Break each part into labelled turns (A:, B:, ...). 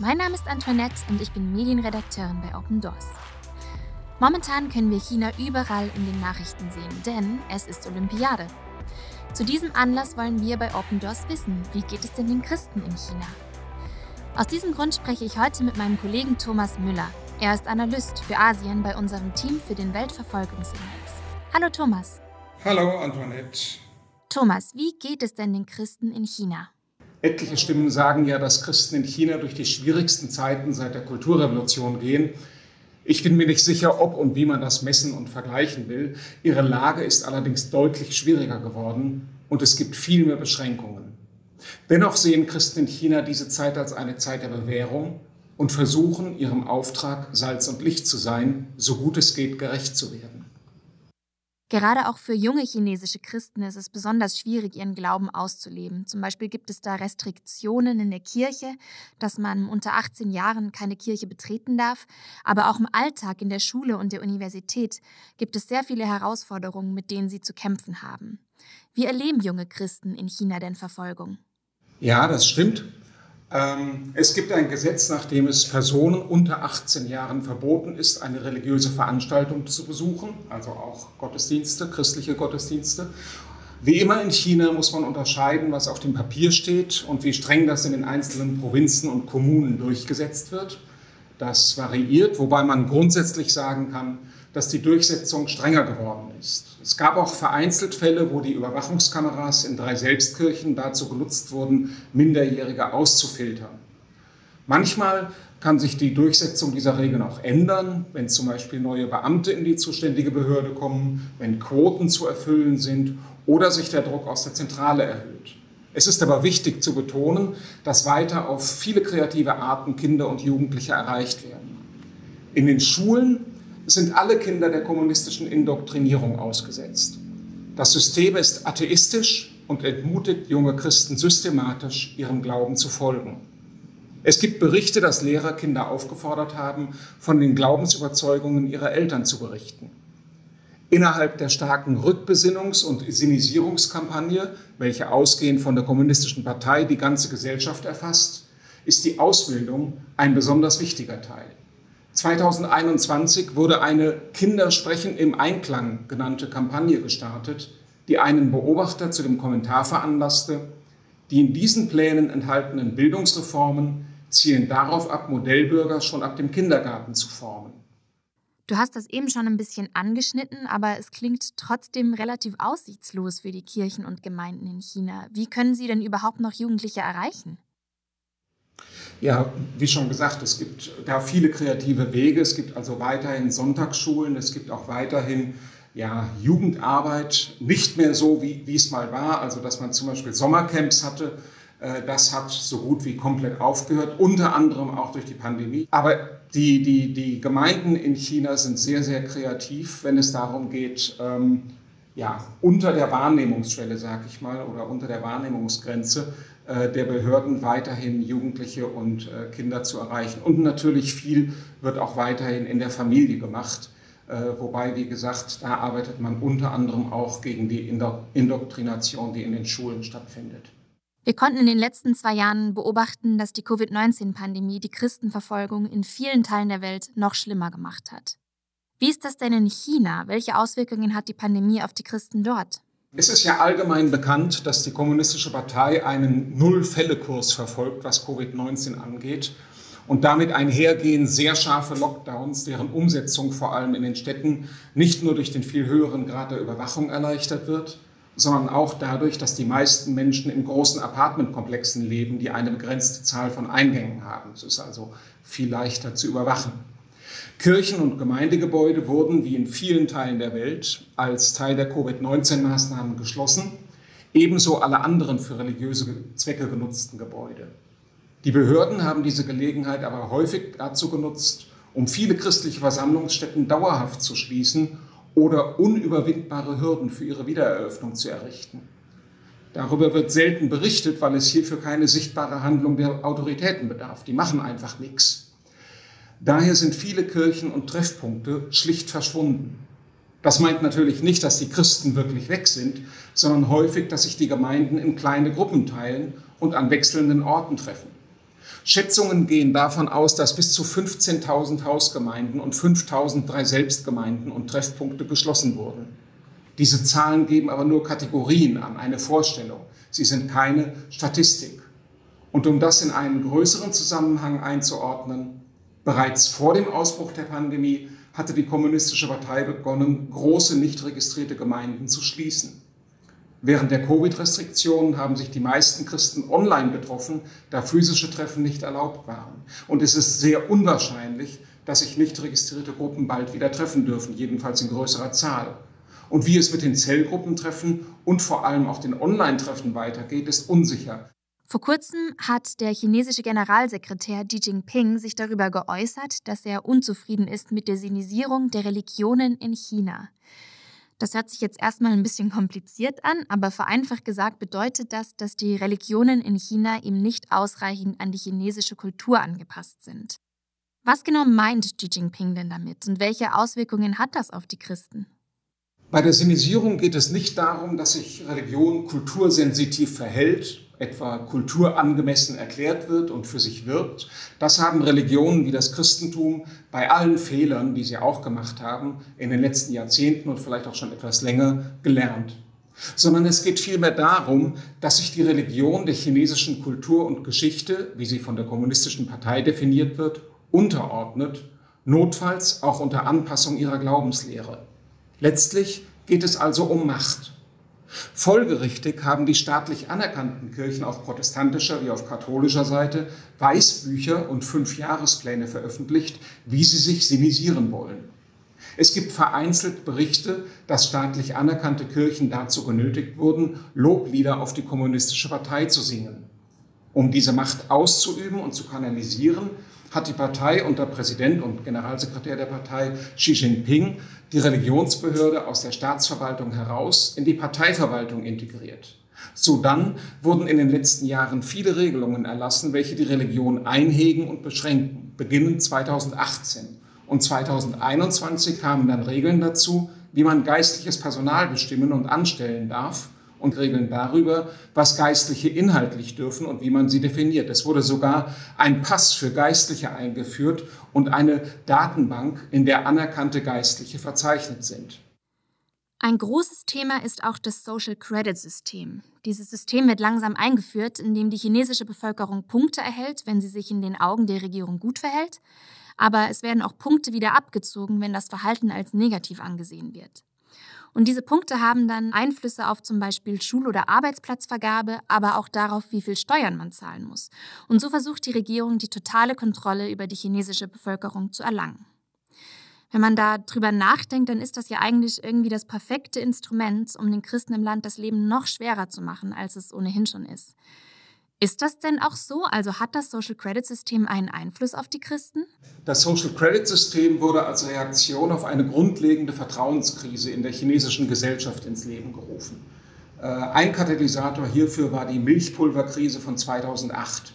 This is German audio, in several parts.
A: Mein Name ist Antoinette und ich bin Medienredakteurin bei Open Doors. Momentan können wir China überall in den Nachrichten sehen, denn es ist Olympiade. Zu diesem Anlass wollen wir bei Open Doors wissen, wie geht es denn den Christen in China? Aus diesem Grund spreche ich heute mit meinem Kollegen Thomas Müller. Er ist Analyst für Asien bei unserem Team für den Weltverfolgungsindex. Hallo Thomas.
B: Hallo Antoinette.
A: Thomas, wie geht es denn den Christen in China?
B: Etliche Stimmen sagen ja, dass Christen in China durch die schwierigsten Zeiten seit der Kulturrevolution gehen. Ich bin mir nicht sicher, ob und wie man das messen und vergleichen will. Ihre Lage ist allerdings deutlich schwieriger geworden und es gibt viel mehr Beschränkungen. Dennoch sehen Christen in China diese Zeit als eine Zeit der Bewährung und versuchen, ihrem Auftrag Salz und Licht zu sein, so gut es geht, gerecht zu werden.
A: Gerade auch für junge chinesische Christen ist es besonders schwierig, ihren Glauben auszuleben. Zum Beispiel gibt es da Restriktionen in der Kirche, dass man unter 18 Jahren keine Kirche betreten darf. Aber auch im Alltag, in der Schule und der Universität gibt es sehr viele Herausforderungen, mit denen sie zu kämpfen haben. Wie erleben junge Christen in China denn Verfolgung?
B: Ja, das stimmt. Ähm, es gibt ein Gesetz, nach dem es Personen unter 18 Jahren verboten ist, eine religiöse Veranstaltung zu besuchen, also auch Gottesdienste, christliche Gottesdienste. Wie immer in China muss man unterscheiden, was auf dem Papier steht und wie streng das in den einzelnen Provinzen und Kommunen durchgesetzt wird. Das variiert, wobei man grundsätzlich sagen kann, dass die Durchsetzung strenger geworden ist. Es gab auch vereinzelt Fälle, wo die Überwachungskameras in drei Selbstkirchen dazu genutzt wurden, Minderjährige auszufiltern. Manchmal kann sich die Durchsetzung dieser Regeln auch ändern, wenn zum Beispiel neue Beamte in die zuständige Behörde kommen, wenn Quoten zu erfüllen sind oder sich der Druck aus der Zentrale erhöht. Es ist aber wichtig zu betonen, dass weiter auf viele kreative Arten Kinder und Jugendliche erreicht werden. In den Schulen sind alle Kinder der kommunistischen Indoktrinierung ausgesetzt. Das System ist atheistisch und entmutigt junge Christen systematisch, ihrem Glauben zu folgen. Es gibt Berichte, dass Lehrer Kinder aufgefordert haben, von den Glaubensüberzeugungen ihrer Eltern zu berichten. Innerhalb der starken Rückbesinnungs- und Sinisierungskampagne, welche ausgehend von der Kommunistischen Partei die ganze Gesellschaft erfasst, ist die Ausbildung ein besonders wichtiger Teil. 2021 wurde eine Kinder sprechen im Einklang genannte Kampagne gestartet, die einen Beobachter zu dem Kommentar veranlasste, die in diesen Plänen enthaltenen Bildungsreformen zielen darauf ab, Modellbürger schon ab dem Kindergarten zu formen.
A: Du hast das eben schon ein bisschen angeschnitten, aber es klingt trotzdem relativ aussichtslos für die Kirchen und Gemeinden in China. Wie können sie denn überhaupt noch Jugendliche erreichen?
B: Ja, wie schon gesagt, es gibt da viele kreative Wege. Es gibt also weiterhin Sonntagsschulen, es gibt auch weiterhin ja, Jugendarbeit, nicht mehr so, wie, wie es mal war, also dass man zum Beispiel Sommercamps hatte. Äh, das hat so gut wie komplett aufgehört, unter anderem auch durch die Pandemie. Aber die, die, die Gemeinden in China sind sehr, sehr kreativ, wenn es darum geht, ähm, ja, unter der Wahrnehmungsschwelle, sage ich mal, oder unter der Wahrnehmungsgrenze der Behörden weiterhin Jugendliche und äh, Kinder zu erreichen. Und natürlich viel wird auch weiterhin in der Familie gemacht. Äh, wobei, wie gesagt, da arbeitet man unter anderem auch gegen die Indoktrination, die in den Schulen stattfindet.
A: Wir konnten in den letzten zwei Jahren beobachten, dass die Covid-19-Pandemie die Christenverfolgung in vielen Teilen der Welt noch schlimmer gemacht hat. Wie ist das denn in China? Welche Auswirkungen hat die Pandemie auf die Christen dort?
B: Es ist ja allgemein bekannt, dass die Kommunistische Partei einen Null-Fälle-Kurs verfolgt, was Covid-19 angeht. Und damit einhergehen sehr scharfe Lockdowns, deren Umsetzung vor allem in den Städten nicht nur durch den viel höheren Grad der Überwachung erleichtert wird, sondern auch dadurch, dass die meisten Menschen in großen Apartmentkomplexen leben, die eine begrenzte Zahl von Eingängen haben. Es ist also viel leichter zu überwachen. Kirchen- und Gemeindegebäude wurden, wie in vielen Teilen der Welt, als Teil der Covid-19-Maßnahmen geschlossen, ebenso alle anderen für religiöse Zwecke genutzten Gebäude. Die Behörden haben diese Gelegenheit aber häufig dazu genutzt, um viele christliche Versammlungsstätten dauerhaft zu schließen oder unüberwindbare Hürden für ihre Wiedereröffnung zu errichten. Darüber wird selten berichtet, weil es hierfür keine sichtbare Handlung der Autoritäten bedarf. Die machen einfach nichts. Daher sind viele Kirchen und Treffpunkte schlicht verschwunden. Das meint natürlich nicht, dass die Christen wirklich weg sind, sondern häufig, dass sich die Gemeinden in kleine Gruppen teilen und an wechselnden Orten treffen. Schätzungen gehen davon aus, dass bis zu 15.000 Hausgemeinden und 5.000 drei Selbstgemeinden und Treffpunkte geschlossen wurden. Diese Zahlen geben aber nur Kategorien an, eine Vorstellung. Sie sind keine Statistik. Und um das in einen größeren Zusammenhang einzuordnen, bereits vor dem Ausbruch der Pandemie hatte die Kommunistische Partei begonnen, große nicht registrierte Gemeinden zu schließen. Während der Covid-Restriktionen haben sich die meisten Christen online getroffen, da physische Treffen nicht erlaubt waren. Und es ist sehr unwahrscheinlich, dass sich nicht registrierte Gruppen bald wieder treffen dürfen, jedenfalls in größerer Zahl. Und wie es mit den Zellgruppentreffen und vor allem auch den Online-Treffen weitergeht, ist unsicher.
A: Vor kurzem hat der chinesische Generalsekretär Xi Jinping sich darüber geäußert, dass er unzufrieden ist mit der Sinisierung der Religionen in China. Das hört sich jetzt erstmal ein bisschen kompliziert an, aber vereinfacht gesagt bedeutet das, dass die Religionen in China ihm nicht ausreichend an die chinesische Kultur angepasst sind. Was genau meint Xi Jinping denn damit und welche Auswirkungen hat das auf die Christen?
B: Bei der Sinisierung geht es nicht darum, dass sich Religion kultursensitiv verhält, etwa kulturangemessen erklärt wird und für sich wirbt. Das haben Religionen wie das Christentum bei allen Fehlern, die sie auch gemacht haben, in den letzten Jahrzehnten und vielleicht auch schon etwas länger gelernt. Sondern es geht vielmehr darum, dass sich die Religion der chinesischen Kultur und Geschichte, wie sie von der Kommunistischen Partei definiert wird, unterordnet, notfalls auch unter Anpassung ihrer Glaubenslehre. Letztlich geht es also um Macht. Folgerichtig haben die staatlich anerkannten Kirchen auf protestantischer wie auf katholischer Seite Weißbücher und Fünfjahrespläne veröffentlicht, wie sie sich sinisieren wollen. Es gibt vereinzelt Berichte, dass staatlich anerkannte Kirchen dazu genötigt wurden, Loblieder auf die kommunistische Partei zu singen. Um diese Macht auszuüben und zu kanalisieren, hat die Partei unter Präsident und Generalsekretär der Partei Xi Jinping die Religionsbehörde aus der Staatsverwaltung heraus in die Parteiverwaltung integriert. So dann wurden in den letzten Jahren viele Regelungen erlassen, welche die Religion einhegen und beschränken, beginnend 2018. Und 2021 kamen dann Regeln dazu, wie man geistliches Personal bestimmen und anstellen darf und Regeln darüber, was Geistliche inhaltlich dürfen und wie man sie definiert. Es wurde sogar ein Pass für Geistliche eingeführt und eine Datenbank, in der anerkannte Geistliche verzeichnet sind.
A: Ein großes Thema ist auch das Social Credit System. Dieses System wird langsam eingeführt, indem die chinesische Bevölkerung Punkte erhält, wenn sie sich in den Augen der Regierung gut verhält, aber es werden auch Punkte wieder abgezogen, wenn das Verhalten als negativ angesehen wird. Und diese Punkte haben dann Einflüsse auf zum Beispiel Schul- oder Arbeitsplatzvergabe, aber auch darauf, wie viel Steuern man zahlen muss. Und so versucht die Regierung, die totale Kontrolle über die chinesische Bevölkerung zu erlangen. Wenn man da drüber nachdenkt, dann ist das ja eigentlich irgendwie das perfekte Instrument, um den Christen im Land das Leben noch schwerer zu machen, als es ohnehin schon ist. Ist das denn auch so? Also hat das Social Credit System einen Einfluss auf die Christen?
B: Das Social Credit System wurde als Reaktion auf eine grundlegende Vertrauenskrise in der chinesischen Gesellschaft ins Leben gerufen. Äh, ein Katalysator hierfür war die Milchpulverkrise von 2008.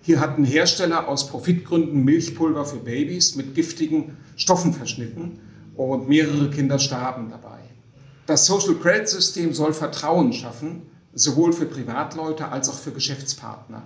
B: Hier hatten Hersteller aus Profitgründen Milchpulver für Babys mit giftigen Stoffen verschnitten und mehrere Kinder starben dabei. Das Social Credit System soll Vertrauen schaffen sowohl für Privatleute als auch für Geschäftspartner.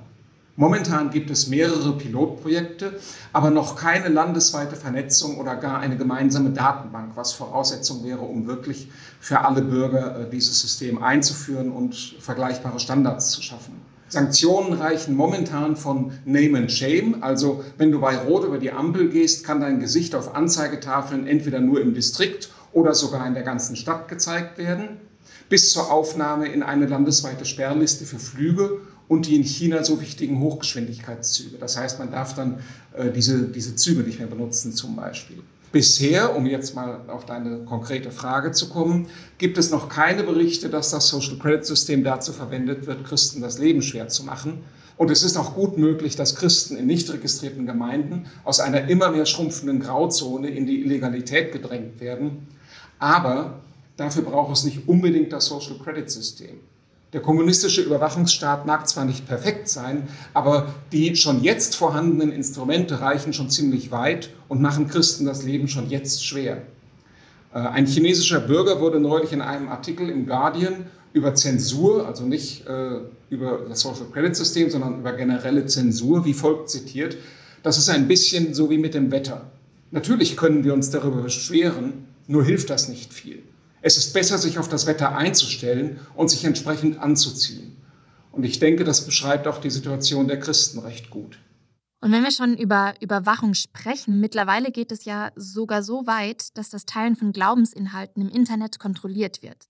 B: Momentan gibt es mehrere Pilotprojekte, aber noch keine landesweite Vernetzung oder gar eine gemeinsame Datenbank, was Voraussetzung wäre, um wirklich für alle Bürger äh, dieses System einzuführen und vergleichbare Standards zu schaffen. Sanktionen reichen momentan von Name and Shame, also wenn du bei Rot über die Ampel gehst, kann dein Gesicht auf Anzeigetafeln entweder nur im Distrikt oder sogar in der ganzen Stadt gezeigt werden bis zur Aufnahme in eine landesweite Sperrliste für Flüge und die in China so wichtigen Hochgeschwindigkeitszüge. Das heißt, man darf dann äh, diese, diese Züge nicht mehr benutzen zum Beispiel. Bisher, um jetzt mal auf deine konkrete Frage zu kommen, gibt es noch keine Berichte, dass das Social Credit System dazu verwendet wird, Christen das Leben schwer zu machen. Und es ist auch gut möglich, dass Christen in nicht registrierten Gemeinden aus einer immer mehr schrumpfenden Grauzone in die Illegalität gedrängt werden. Aber Dafür braucht es nicht unbedingt das Social Credit System. Der kommunistische Überwachungsstaat mag zwar nicht perfekt sein, aber die schon jetzt vorhandenen Instrumente reichen schon ziemlich weit und machen Christen das Leben schon jetzt schwer. Äh, ein chinesischer Bürger wurde neulich in einem Artikel im Guardian über Zensur, also nicht äh, über das Social Credit System, sondern über generelle Zensur, wie folgt zitiert. Das ist ein bisschen so wie mit dem Wetter. Natürlich können wir uns darüber beschweren, nur hilft das nicht viel. Es ist besser, sich auf das Wetter einzustellen und sich entsprechend anzuziehen. Und ich denke, das beschreibt auch die Situation der Christen recht gut.
A: Und wenn wir schon über Überwachung sprechen, mittlerweile geht es ja sogar so weit, dass das Teilen von Glaubensinhalten im Internet kontrolliert wird.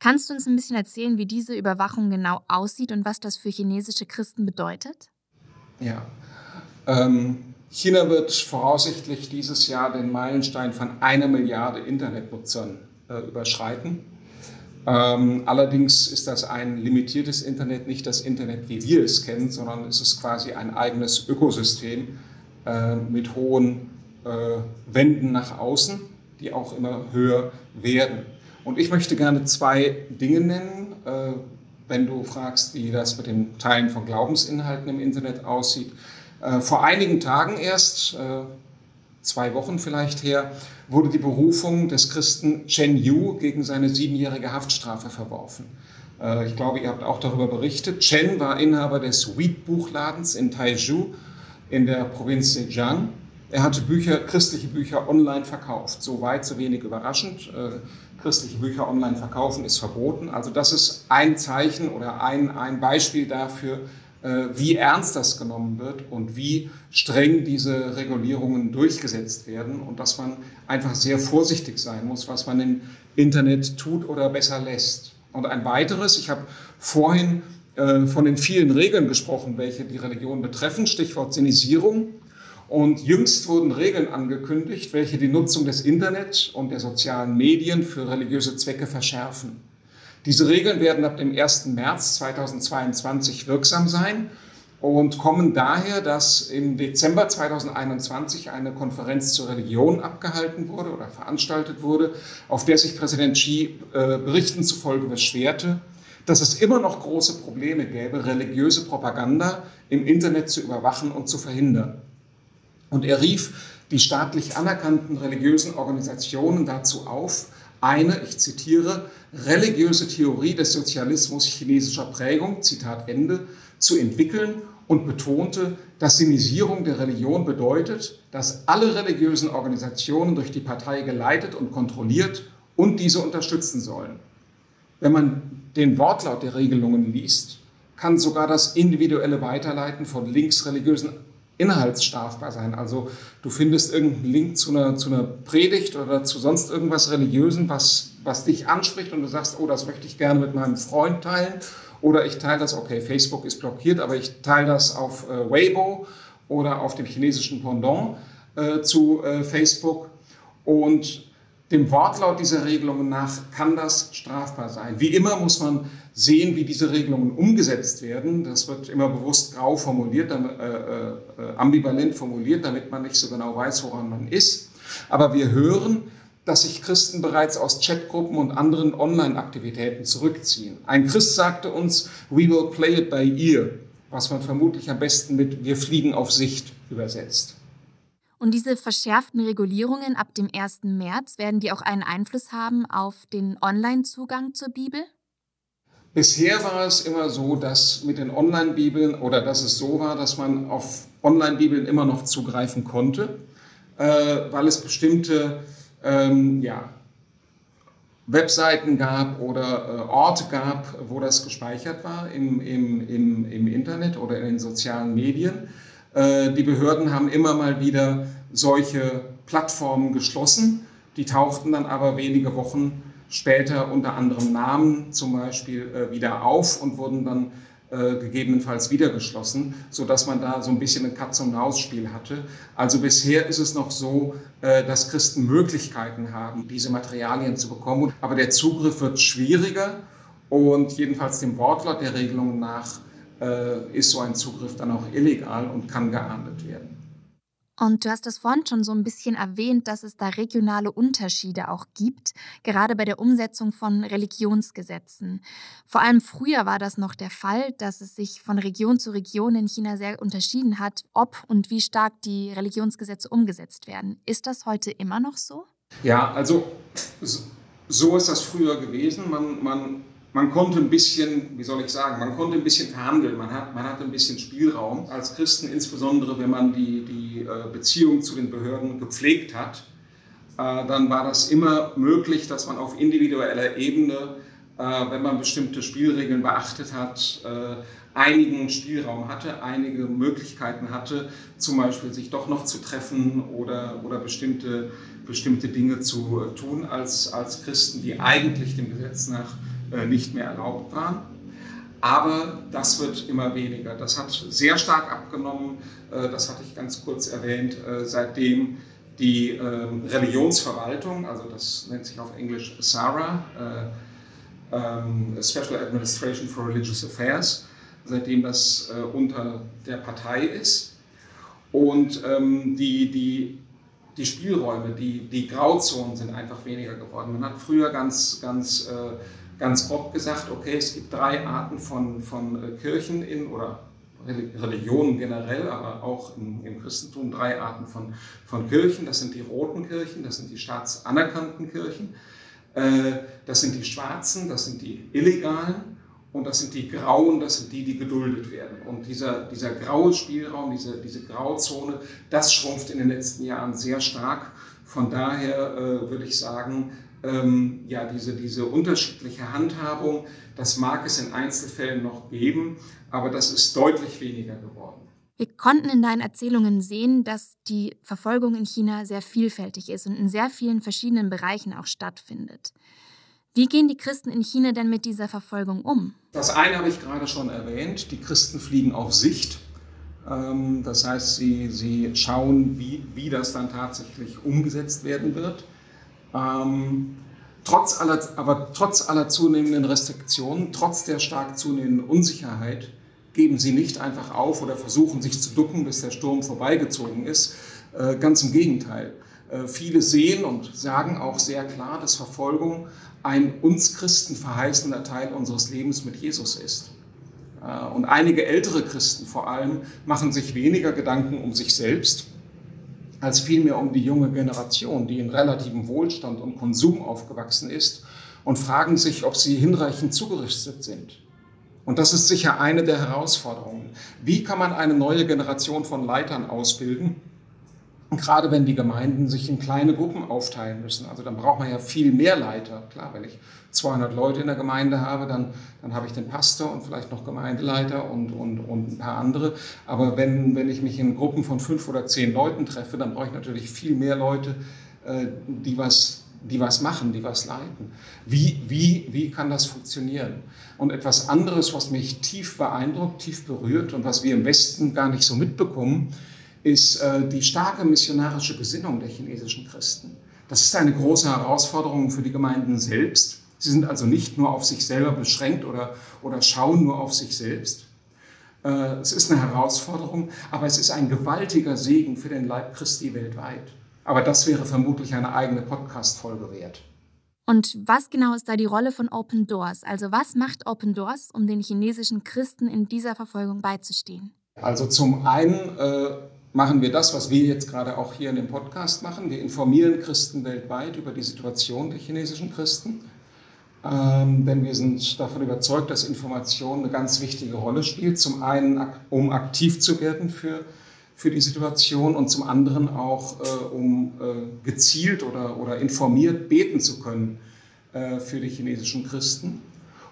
A: Kannst du uns ein bisschen erzählen, wie diese Überwachung genau aussieht und was das für chinesische Christen bedeutet?
B: Ja. Ähm, China wird voraussichtlich dieses Jahr den Meilenstein von einer Milliarde Internetnutzern überschreiten. Ähm, allerdings ist das ein limitiertes Internet, nicht das Internet, wie wir es kennen, sondern es ist quasi ein eigenes Ökosystem äh, mit hohen äh, Wänden nach außen, die auch immer höher werden. Und ich möchte gerne zwei Dinge nennen, äh, wenn du fragst, wie das mit dem Teilen von Glaubensinhalten im Internet aussieht. Äh, vor einigen Tagen erst, äh, zwei Wochen vielleicht her, wurde die Berufung des Christen Chen Yu gegen seine siebenjährige Haftstrafe verworfen. Ich glaube, ihr habt auch darüber berichtet. Chen war Inhaber des Wheat-Buchladens in Taizhou in der Provinz Zhejiang. Er hatte Bücher, christliche Bücher online verkauft. So weit, so wenig überraschend christliche Bücher online verkaufen, ist verboten. Also das ist ein Zeichen oder ein, ein Beispiel dafür, äh, wie ernst das genommen wird und wie streng diese Regulierungen durchgesetzt werden und dass man einfach sehr vorsichtig sein muss, was man im Internet tut oder besser lässt. Und ein weiteres, ich habe vorhin äh, von den vielen Regeln gesprochen, welche die Religion betreffen, Stichwort Sinisierung. Und jüngst wurden Regeln angekündigt, welche die Nutzung des Internet und der sozialen Medien für religiöse Zwecke verschärfen. Diese Regeln werden ab dem 1. März 2022 wirksam sein und kommen daher, dass im Dezember 2021 eine Konferenz zur Religion abgehalten wurde oder veranstaltet wurde, auf der sich Präsident Xi äh, Berichten zufolge beschwerte, dass es immer noch große Probleme gäbe, religiöse Propaganda im Internet zu überwachen und zu verhindern. Und er rief die staatlich anerkannten religiösen Organisationen dazu auf, eine, ich zitiere, religiöse Theorie des Sozialismus chinesischer Prägung, Zitat Ende, zu entwickeln und betonte, dass Sinisierung der Religion bedeutet, dass alle religiösen Organisationen durch die Partei geleitet und kontrolliert und diese unterstützen sollen. Wenn man den Wortlaut der Regelungen liest, kann sogar das individuelle Weiterleiten von linksreligiösen inhaltsstrafbar sein. Also du findest irgendeinen Link zu einer, zu einer Predigt oder zu sonst irgendwas Religiösen, was, was dich anspricht und du sagst, oh, das möchte ich gerne mit meinem Freund teilen. Oder ich teile das, okay, Facebook ist blockiert, aber ich teile das auf äh, Weibo oder auf dem chinesischen Pendant äh, zu äh, Facebook. Und dem Wortlaut dieser Regelungen nach kann das strafbar sein. Wie immer muss man sehen, wie diese Regelungen umgesetzt werden. Das wird immer bewusst grau formuliert, äh, äh, ambivalent formuliert, damit man nicht so genau weiß, woran man ist. Aber wir hören, dass sich Christen bereits aus Chatgruppen und anderen Online-Aktivitäten zurückziehen. Ein Christ sagte uns, we will play it by ear, was man vermutlich am besten mit wir fliegen auf Sicht übersetzt.
A: Und diese verschärften Regulierungen ab dem 1. März, werden die auch einen Einfluss haben auf den Online-Zugang zur Bibel?
B: Bisher war es immer so, dass mit den Online-Bibeln oder dass es so war, dass man auf Online-Bibeln immer noch zugreifen konnte, äh, weil es bestimmte ähm, ja, Webseiten gab oder äh, Orte gab, wo das gespeichert war im, im, im, im Internet oder in den sozialen Medien. Äh, die Behörden haben immer mal wieder solche Plattformen geschlossen. Die tauchten dann aber wenige Wochen später unter anderem Namen zum Beispiel äh, wieder auf und wurden dann äh, gegebenenfalls wieder geschlossen, sodass man da so ein bisschen ein Katz-und-Maus-Spiel hatte. Also bisher ist es noch so, dass Christen Möglichkeiten haben, diese Materialien zu bekommen. Aber der Zugriff wird schwieriger und jedenfalls dem Wortlaut der Regelung nach äh, ist so ein Zugriff dann auch illegal und kann geahndet werden.
A: Und du hast das vorhin schon so ein bisschen erwähnt, dass es da regionale Unterschiede auch gibt, gerade bei der Umsetzung von Religionsgesetzen. Vor allem früher war das noch der Fall, dass es sich von Region zu Region in China sehr unterschieden hat, ob und wie stark die Religionsgesetze umgesetzt werden. Ist das heute immer noch so?
B: Ja, also so ist das früher gewesen. Man, man man konnte ein bisschen, wie soll ich sagen, man konnte ein bisschen verhandeln, man, hat, man hatte ein bisschen Spielraum. Als Christen, insbesondere wenn man die, die äh, Beziehung zu den Behörden gepflegt hat, äh, dann war das immer möglich, dass man auf individueller Ebene, äh, wenn man bestimmte Spielregeln beachtet hat, einigen Spielraum hatte, einige Möglichkeiten hatte, zum Beispiel sich doch noch zu treffen oder, oder bestimmte, bestimmte Dinge zu tun als, als Christen, die eigentlich dem Gesetz nach nicht mehr erlaubt waren. Aber das wird immer weniger. Das hat sehr stark abgenommen, äh, das hatte ich ganz kurz erwähnt, äh, seitdem die ähm, Religionsverwaltung, also das nennt sich auf Englisch SARA, ähm, Special Administration for Religious Affairs, seitdem das unter der Partei ist. Und ähm, die, die, die Spielräume, die, die Grauzonen sind einfach weniger geworden. Man hat früher ganz, ganz ganz grob gesagt, okay, es gibt drei Arten von, von äh, Kirchen in oder Religionen generell, aber auch im, im, Christentum drei Arten von, von Kirchen. Das sind die roten Kirchen, das sind die staatsanerkannten Kirchen, äh, das sind die schwarzen, das sind die illegalen und das sind die grauen, das sind die, die geduldet werden. Und dieser, dieser graue Spielraum, diese, diese Grauzone, das schrumpft in den letzten Jahren sehr stark. Von daher äh, würde ich sagen, ähm, ja, diese, diese unterschiedliche Handhabung, das mag es in Einzelfällen noch geben, aber das ist deutlich weniger geworden.
A: Wir konnten in deinen Erzählungen sehen, dass die Verfolgung in China sehr vielfältig ist und in sehr vielen verschiedenen Bereichen auch stattfindet. Wie gehen die Christen in China denn mit dieser Verfolgung um?
B: Das eine habe ich gerade schon erwähnt, die Christen fliegen auf Sicht. Ähm, das heißt, sie, sie schauen, wie, wie das dann tatsächlich umgesetzt werden wird. Ähm, trotz aller, aber trotz aller zunehmenden Restriktionen, trotz der stark zunehmenden Unsicherheit, geben sie nicht einfach auf oder versuchen sich zu ducken, bis der Sturm vorbeigezogen ist. Äh, ganz im Gegenteil. Äh, viele sehen und sagen auch sehr klar, dass Verfolgung ein uns Christen verheißender Teil unseres Lebens mit Jesus ist. Äh, und einige ältere Christen vor allem machen sich weniger Gedanken um sich selbst, als vielmehr um die junge Generation, die in relativem Wohlstand und Konsum aufgewachsen ist und fragen sich, ob sie hinreichend zugerüstet sind. Und das ist sicher eine der Herausforderungen. Wie kann man eine neue Generation von Leitern ausbilden, gerade wenn die Gemeinden sich in kleine Gruppen aufteilen müssen. Also dann braucht man ja viel mehr Leiter. Klar, wenn ich 200 Leute in der Gemeinde habe, dann, dann habe ich den Pastor und vielleicht noch Gemeindeleiter und, und, und ein paar andere. Aber wenn, wenn ich mich in Gruppen von fünf oder zehn Leuten treffe, dann brauche ich natürlich viel mehr Leute, äh, die was die was machen, die was leiten. Wie, wie, wie kann das funktionieren? Und etwas anderes, was mich tief beeindruckt, tief berührt und was wir im Westen gar nicht so mitbekommen, ist äh, die starke missionarische Gesinnung der chinesischen Christen. Das ist eine große Herausforderung für die Gemeinden selbst. Sie sind also nicht nur auf sich selber beschränkt oder, oder schauen nur auf sich selbst. Äh, es ist eine Herausforderung, aber es ist ein gewaltiger Segen für den Leib Christi weltweit. Aber das wäre vermutlich eine eigene Podcast-Folge wert.
A: Und was genau ist da die Rolle von Open Doors? Also was macht Open Doors, um den chinesischen Christen in dieser Verfolgung beizustehen?
B: Also zum einen äh, machen wir das, was wir jetzt gerade auch hier in dem Podcast machen. Wir informieren Christen weltweit über die Situation der chinesischen Christen. Ähm, denn wir sind davon überzeugt, dass Information eine ganz wichtige Rolle spielt. Zum einen, um aktiv zu werden für, für die Situation und zum anderen auch, äh, um äh, gezielt oder, oder informiert beten zu können äh, für die chinesischen Christen.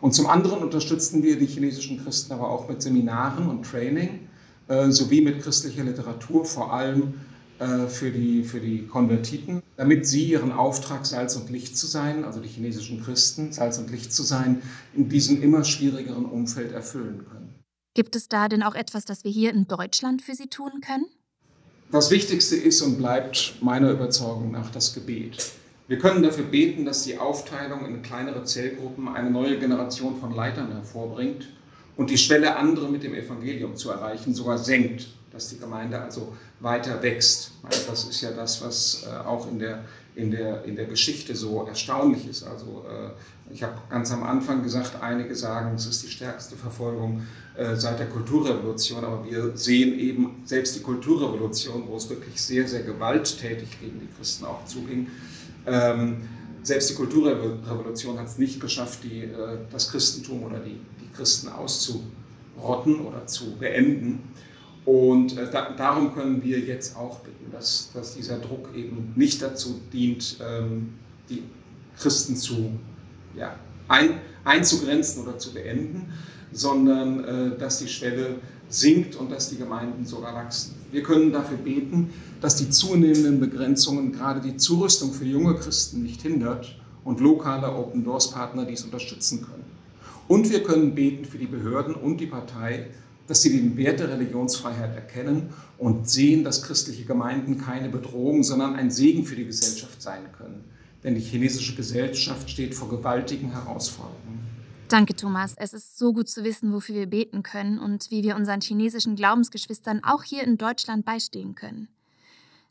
B: Und zum anderen unterstützen wir die chinesischen Christen aber auch mit Seminaren und Training äh, sowie mit christlicher Literatur, vor allem äh, für die, für die Konvertiten, damit sie ihren Auftrag, Salz und Licht zu sein, also die chinesischen Christen, Salz und Licht zu sein, in diesem immer schwierigeren Umfeld erfüllen können.
A: Gibt es da denn auch etwas, das wir hier in Deutschland für Sie tun können?
B: Das Wichtigste ist und bleibt meiner Überzeugung nach das Gebet. Wir können dafür beten, dass die Aufteilung in kleinere Zellgruppen eine neue Generation von Leitern hervorbringt und die Schwelle, andere mit dem Evangelium zu erreichen, sogar senkt, dass die Gemeinde also weiter wächst. Das ist ja das, was äh, auch in der, in der, in der Geschichte so erstaunlich ist. Also äh, ich habe ganz am Anfang gesagt, einige sagen, es ist die stärkste Verfolgung äh, seit der Kulturrevolution, aber wir sehen eben selbst die Kulturrevolution, wo es wirklich sehr, sehr gewalttätig gegen die Christen auch zuging, ähm, selbst die Kulturrevolution hat es nicht geschafft, die, äh, das Christentum oder die, die Christen auszurotten oder zu beenden. Und äh, da, darum können wir jetzt auch bitten, dass, dass dieser Druck eben nicht dazu dient, ähm, die Christen zu ja, ein, einzugrenzen oder zu beenden, sondern äh, dass die Schwelle sinkt und dass die Gemeinden sogar wachsen. Wir können dafür beten, dass die zunehmenden Begrenzungen gerade die Zurüstung für junge Christen nicht hindert und lokale Open Doors Partner dies unterstützen können. Und wir können beten für die Behörden und die Partei, dass sie den Wert der Religionsfreiheit erkennen und sehen, dass christliche Gemeinden keine Bedrohung, sondern ein Segen für die Gesellschaft sein können. Denn die chinesische Gesellschaft steht vor gewaltigen Herausforderungen.
A: Danke, Thomas. Es ist so gut zu wissen, wofür wir beten können und wie wir unseren chinesischen Glaubensgeschwistern auch hier in Deutschland beistehen können.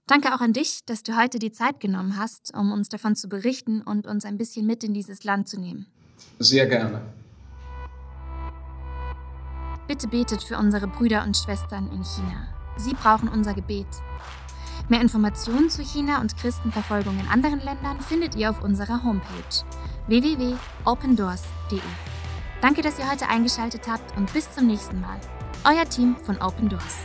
A: Danke auch an dich, dass du heute die Zeit genommen hast, um uns davon zu berichten und uns ein bisschen mit in dieses Land zu nehmen.
B: Sehr gerne.
A: Bitte betet für unsere Brüder und Schwestern in China. Sie brauchen unser Gebet. Mehr Informationen zu China und Christenverfolgung in anderen Ländern findet ihr auf unserer Homepage www.opendoors.de. Danke, dass ihr heute eingeschaltet habt und bis zum nächsten Mal. Euer Team von Open Doors.